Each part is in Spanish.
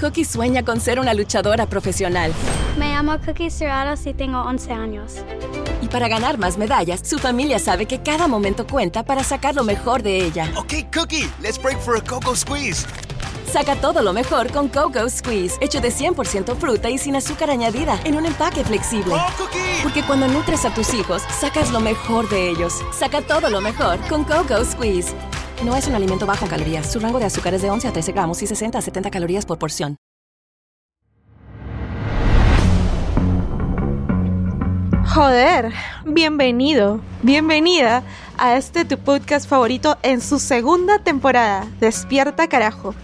Cookie sueña con ser una luchadora profesional. Me llamo Cookie Cerrados y tengo 11 años. Y para ganar más medallas, su familia sabe que cada momento cuenta para sacar lo mejor de ella. Ok, Cookie, let's break for a cocoa squeeze. Saca todo lo mejor con Coco Squeeze, hecho de 100% fruta y sin azúcar añadida, en un empaque flexible. ¡Oh, Cookie! Porque cuando nutres a tus hijos, sacas lo mejor de ellos. Saca todo lo mejor con Coco Squeeze. No es un alimento bajo en calorías. Su rango de azúcar es de 11 a 13 gramos y 60 a 70 calorías por porción. Joder, bienvenido, bienvenida a este tu podcast favorito en su segunda temporada, Despierta carajo.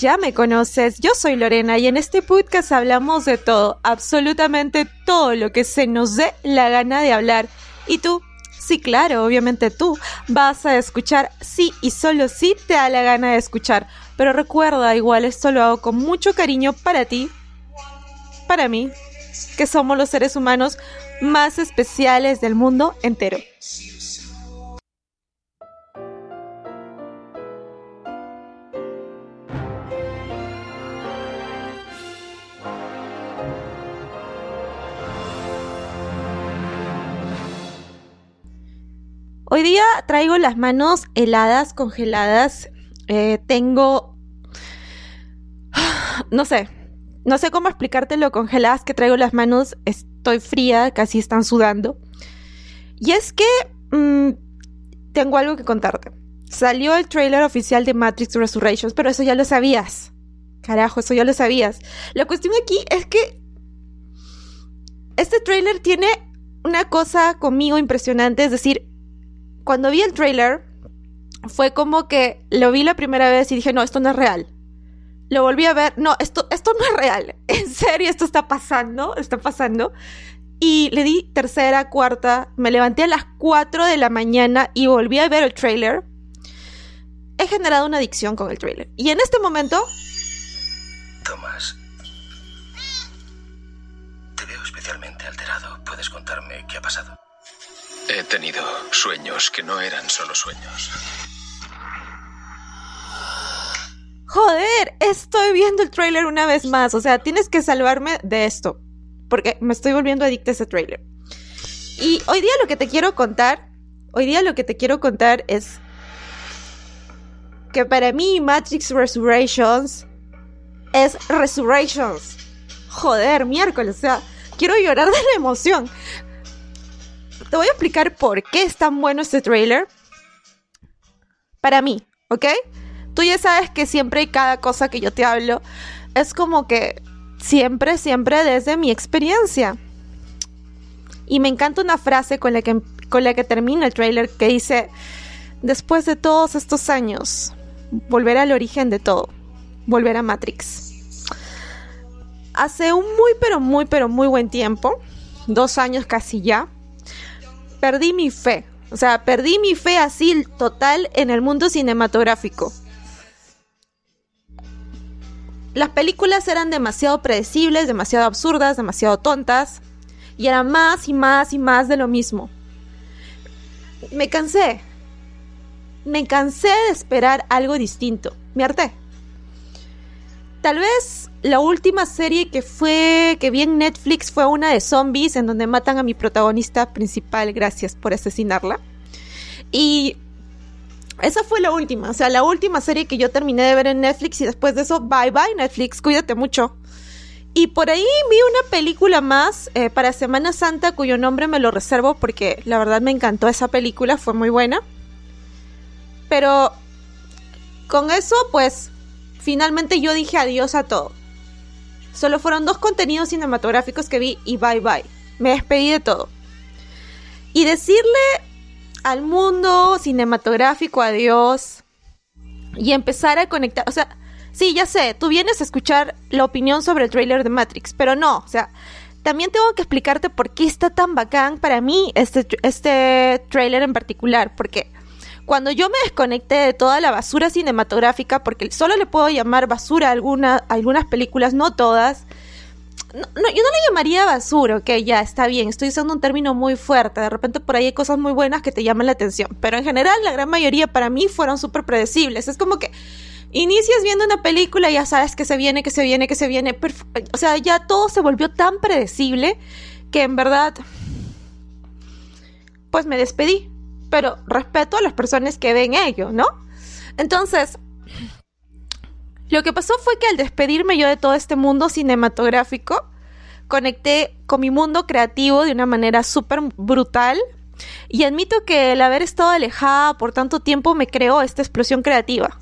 Ya me conoces, yo soy Lorena y en este podcast hablamos de todo, absolutamente todo lo que se nos dé la gana de hablar. Y tú, sí, claro, obviamente tú vas a escuchar sí y solo sí te da la gana de escuchar. Pero recuerda, igual esto lo hago con mucho cariño para ti, para mí, que somos los seres humanos más especiales del mundo entero. Hoy día traigo las manos heladas, congeladas. Eh, tengo... No sé. No sé cómo explicarte lo congeladas que traigo las manos. Estoy fría, casi están sudando. Y es que... mmm, tengo algo que contarte. Salió el trailer oficial de Matrix Resurrections, pero eso ya lo sabías. Carajo, eso ya lo sabías. La cuestión aquí es que... Este trailer tiene una cosa conmigo impresionante, es decir, cuando vi el trailer, fue como que lo vi la primera vez y dije, no, esto no es real. Lo volví a ver, no, esto, esto no es real. En serio, esto está pasando, está pasando. Y le di tercera, cuarta, me levanté a las 4 de la mañana y volví a ver el trailer. He generado una adicción con el trailer. Y en este momento, Tomás. Te veo especialmente alterado. ¿Puedes contarme qué ha pasado? He tenido sueños que no eran solo sueños. joder, estoy viendo el trailer una vez más. O sea, tienes que salvarme de esto. Porque me estoy volviendo adicta a ese trailer. Y hoy día lo que te quiero contar, hoy día lo que te quiero contar es que para mí Matrix Resurrections es Resurrections. Joder, miércoles, o sea, quiero llorar de la emoción. Te voy a explicar por qué es tan bueno este trailer. Para mí, ¿ok? Tú ya sabes que siempre y cada cosa que yo te hablo es como que siempre, siempre desde mi experiencia. Y me encanta una frase con la que, con la que termina el trailer que dice, después de todos estos años, volver al origen de todo, volver a Matrix. Hace un muy, pero muy, pero muy buen tiempo, dos años casi ya, perdí mi fe. O sea, perdí mi fe así total en el mundo cinematográfico. Las películas eran demasiado predecibles, demasiado absurdas, demasiado tontas. Y era más y más y más de lo mismo. Me cansé. Me cansé de esperar algo distinto. Me harté. Tal vez la última serie que fue que vi en Netflix fue una de zombies en donde matan a mi protagonista principal, gracias por asesinarla. Y esa fue la última, o sea, la última serie que yo terminé de ver en Netflix y después de eso, bye bye Netflix, cuídate mucho. Y por ahí vi una película más eh, para Semana Santa cuyo nombre me lo reservo porque la verdad me encantó esa película, fue muy buena. Pero con eso, pues, finalmente yo dije adiós a todo. Solo fueron dos contenidos cinematográficos que vi y bye bye. Me despedí de todo. Y decirle al mundo cinematográfico adiós y empezar a conectar, o sea, sí, ya sé, tú vienes a escuchar la opinión sobre el trailer de Matrix, pero no, o sea, también tengo que explicarte por qué está tan bacán para mí este, este trailer en particular, porque cuando yo me desconecté de toda la basura cinematográfica, porque solo le puedo llamar basura a, alguna, algunas películas, no todas, no, yo no le llamaría basura, ok, ya está bien, estoy usando un término muy fuerte, de repente por ahí hay cosas muy buenas que te llaman la atención, pero en general la gran mayoría para mí fueron súper predecibles, es como que inicias viendo una película y ya sabes que se viene, que se viene, que se viene, o sea, ya todo se volvió tan predecible que en verdad, pues me despedí, pero respeto a las personas que ven ello, ¿no? Entonces, lo que pasó fue que al despedirme yo de todo este mundo cinematográfico, conecté con mi mundo creativo de una manera súper brutal. Y admito que el haber estado alejada por tanto tiempo me creó esta explosión creativa.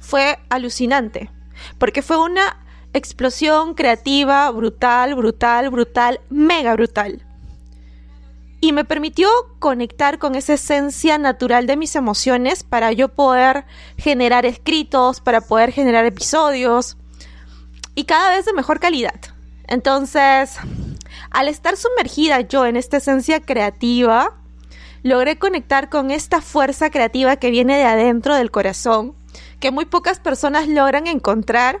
Fue alucinante, porque fue una explosión creativa brutal, brutal, brutal, mega brutal y me permitió conectar con esa esencia natural de mis emociones para yo poder generar escritos, para poder generar episodios y cada vez de mejor calidad. Entonces, al estar sumergida yo en esta esencia creativa, logré conectar con esta fuerza creativa que viene de adentro del corazón, que muy pocas personas logran encontrar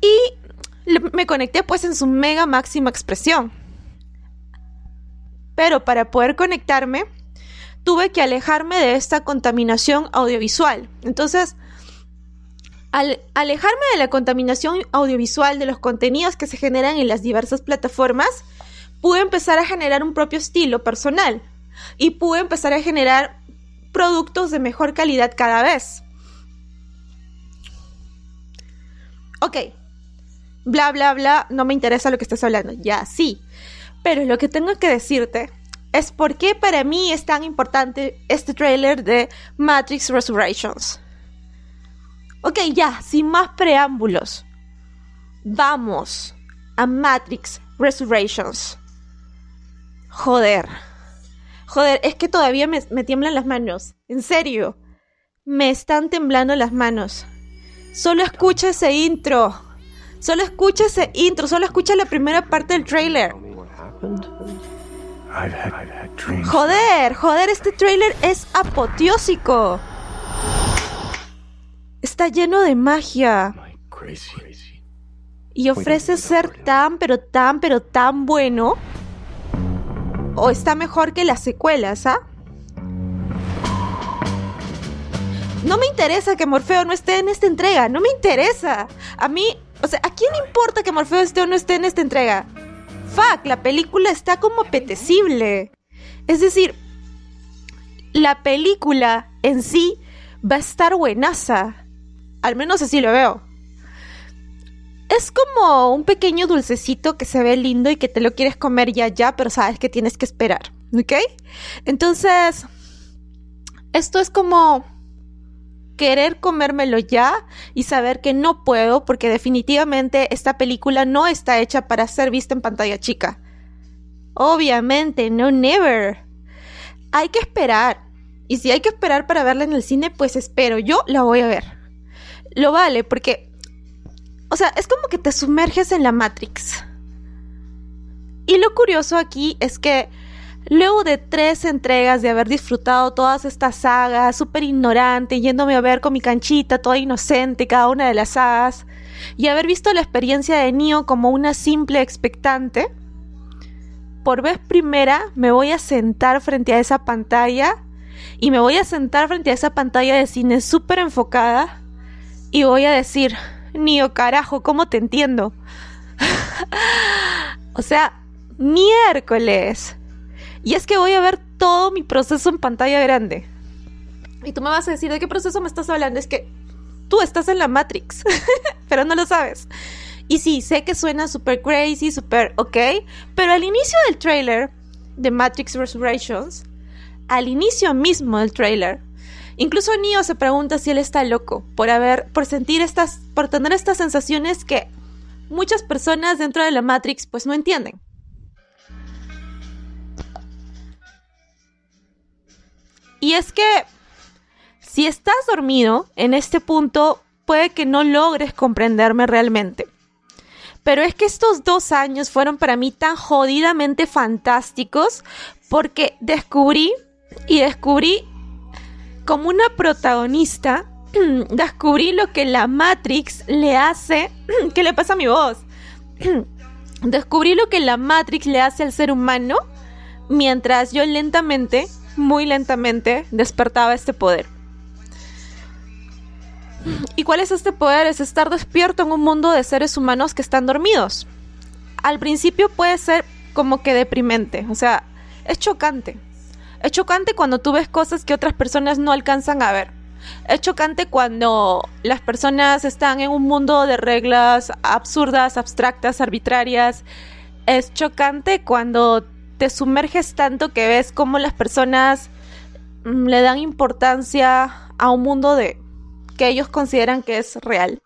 y me conecté pues en su mega máxima expresión. Pero para poder conectarme, tuve que alejarme de esta contaminación audiovisual. Entonces, al alejarme de la contaminación audiovisual de los contenidos que se generan en las diversas plataformas, pude empezar a generar un propio estilo personal y pude empezar a generar productos de mejor calidad cada vez. Ok, bla, bla, bla, no me interesa lo que estás hablando. Ya, sí. Pero lo que tengo que decirte es por qué para mí es tan importante este trailer de Matrix Resurrections. Ok, ya, sin más preámbulos. Vamos a Matrix Resurrections. Joder. Joder, es que todavía me, me, tiemblan las manos. En serio. Me están temblando las manos. Solo escucha ese intro. Solo escucha ese intro. Solo escucha la primera parte del trailer. Joder, joder, este trailer es apoteósico. Está lleno de magia. Y ofrece ser tan, pero tan, pero tan bueno. O está mejor que las secuelas, ¿ah? No me interesa que Morfeo no esté en esta entrega, no me interesa. A mí, o sea, ¿a quién importa que Morfeo esté o no esté en esta entrega? Fuck, la película está como apetecible. Es decir, la película en sí va a estar buenaza. Al menos así lo veo. Es como un pequeño dulcecito que se ve lindo y que te lo quieres comer ya ya, pero sabes que tienes que esperar. ¿Ok? Entonces, esto es como querer comérmelo ya y saber que no puedo porque definitivamente esta película no está hecha para ser vista en pantalla chica. Obviamente, no never. Hay que esperar. Y si hay que esperar para verla en el cine, pues espero. Yo la voy a ver. Lo vale porque... O sea, es como que te sumerges en la Matrix. Y lo curioso aquí es que Luego de tres entregas de haber disfrutado todas estas sagas, súper ignorante, yéndome a ver con mi canchita, toda inocente, cada una de las sagas, y haber visto la experiencia de Neo como una simple expectante, por vez primera me voy a sentar frente a esa pantalla y me voy a sentar frente a esa pantalla de cine súper enfocada y voy a decir, Neo, carajo, ¿cómo te entiendo? o sea, miércoles. Y es que voy a ver todo mi proceso en pantalla grande. Y tú me vas a decir, ¿de qué proceso me estás hablando? Es que tú estás en la Matrix, pero no lo sabes. Y sí, sé que suena súper crazy, súper ok, pero al inicio del trailer de Matrix Resurrections, al inicio mismo del trailer, incluso Neo se pregunta si él está loco por haber, por sentir estas, por tener estas sensaciones que muchas personas dentro de la Matrix pues no entienden. Y es que si estás dormido en este punto, puede que no logres comprenderme realmente. Pero es que estos dos años fueron para mí tan jodidamente fantásticos porque descubrí y descubrí como una protagonista, descubrí lo que la Matrix le hace. ¿Qué le pasa a mi voz? descubrí lo que la Matrix le hace al ser humano mientras yo lentamente, muy lentamente, despertaba este poder. ¿Y cuál es este poder? Es estar despierto en un mundo de seres humanos que están dormidos. Al principio puede ser como que deprimente, o sea, es chocante. Es chocante cuando tú ves cosas que otras personas no alcanzan a ver. Es chocante cuando las personas están en un mundo de reglas absurdas, abstractas, arbitrarias. Es chocante cuando te sumerges tanto que ves cómo las personas mm, le dan importancia a un mundo de que ellos consideran que es real.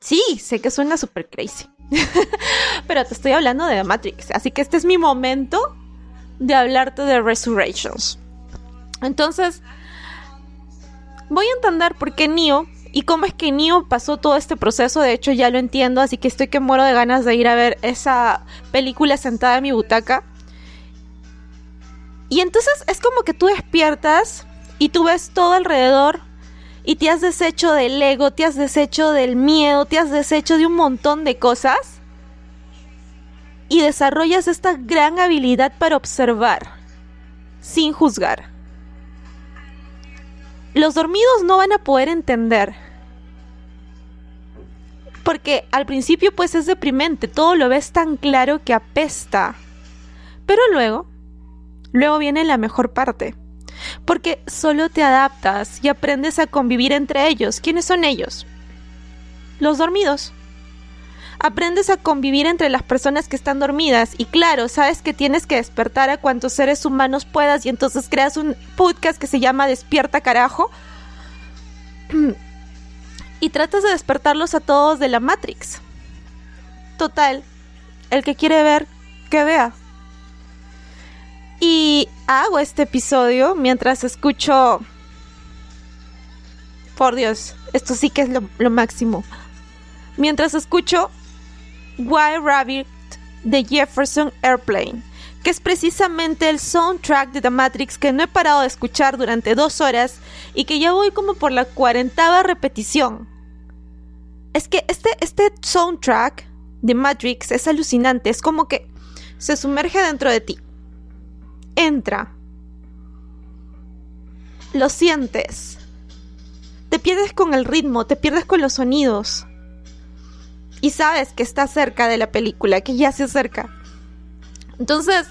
Sí, sé que suena super crazy. Pero te estoy hablando de Matrix. Así que este es mi momento de hablarte de Resurrections. Entonces, voy a entender por qué Neo y cómo es que Neo pasó todo este proceso. De hecho, ya lo entiendo, así que estoy que muero de ganas de ir a ver esa película sentada en mi butaca. Y entonces es como que tú despiertas y tú ves todo alrededor y te has deshecho del ego, te has deshecho del miedo, te has deshecho de un montón de cosas y desarrollas esta gran habilidad para observar sin juzgar. Los dormidos no van a poder entender. Porque al principio pues es deprimente, todo lo ves tan claro que apesta. Pero luego, luego viene la mejor parte porque solo te adaptas y aprendes a convivir entre ellos. ¿Quiénes son ellos? Los dormidos. Aprendes a convivir entre las personas que están dormidas y claro, sabes que tienes que despertar a cuantos seres humanos puedas y entonces creas un podcast que se llama Despierta carajo y tratas de despertarlos a todos de la Matrix. Total, el que quiere ver, que vea. Y hago este episodio mientras escucho... Por Dios, esto sí que es lo, máximo. Mientras escucho Wild Rabbit de Jefferson Airplane, que es precisamente el soundtrack de The Matrix que no he parado de escuchar durante dos horas y que ya voy como por la cuarentava repetición. Es que este, este soundtrack de Matrix es alucinante, es como que se sumerge dentro de ti entra. Lo sientes. Te pierdes con el ritmo, te pierdes con los sonidos. Y sabes que está cerca de la película, que ya se acerca. Entonces,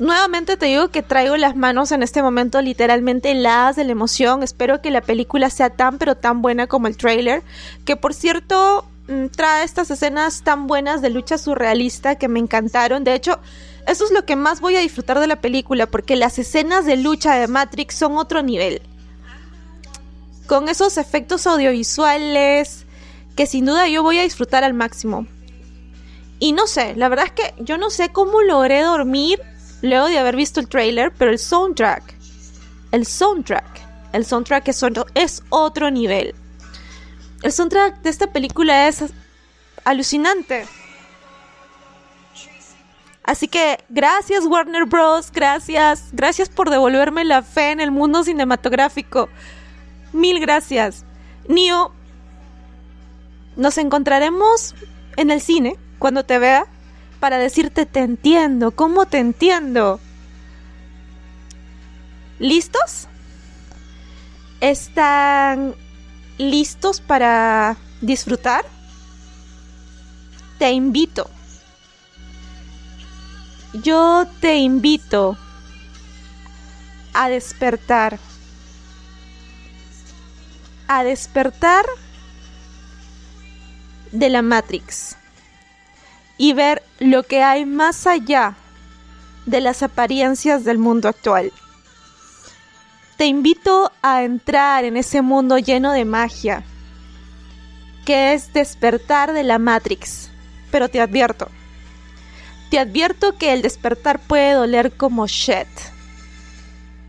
nuevamente te digo que traigo las manos en este momento literalmente heladas de la emoción. Espero que la película sea tan pero tan buena como el trailer. Que por cierto, trae estas escenas tan buenas de lucha surrealista que me encantaron. De hecho, eso es lo que más voy a disfrutar de la película, porque las escenas de lucha de Matrix son otro nivel. Con esos efectos audiovisuales que sin duda yo voy a disfrutar al máximo. Y no sé, la verdad es que yo no sé cómo logré dormir luego de haber visto el trailer, pero el soundtrack, el soundtrack, el soundtrack es otro, es otro nivel. El soundtrack de esta película es alucinante. Así que gracias Warner Bros, gracias, gracias por devolverme la fe en el mundo cinematográfico. Mil gracias. Nio, nos encontraremos en el cine cuando te vea para decirte te entiendo, ¿cómo te entiendo? ¿Listos? ¿Están listos para disfrutar? Te invito yo te invito a despertar. A despertar de la Matrix y ver lo que hay más allá de las apariencias del mundo actual. Te invito a entrar en ese mundo lleno de magia, que es despertar de la Matrix. Pero te advierto, te advierto que el despertar puede doler como shit,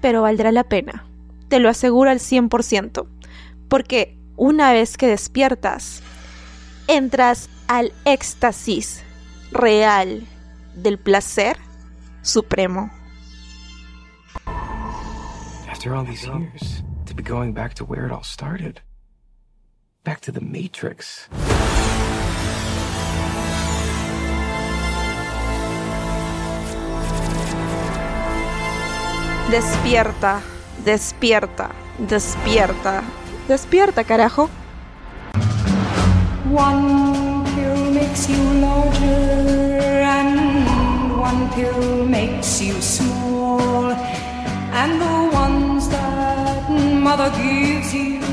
pero valdrá la pena, te lo aseguro al 100%, porque una vez que despiertas, entras al éxtasis real del placer supremo. after all these years, to be going back to where it all started. Back to the Matrix. Despierta, despierta, despierta, despierta, carajo. One pill makes you larger, and one pill makes you small, and the one mother gives you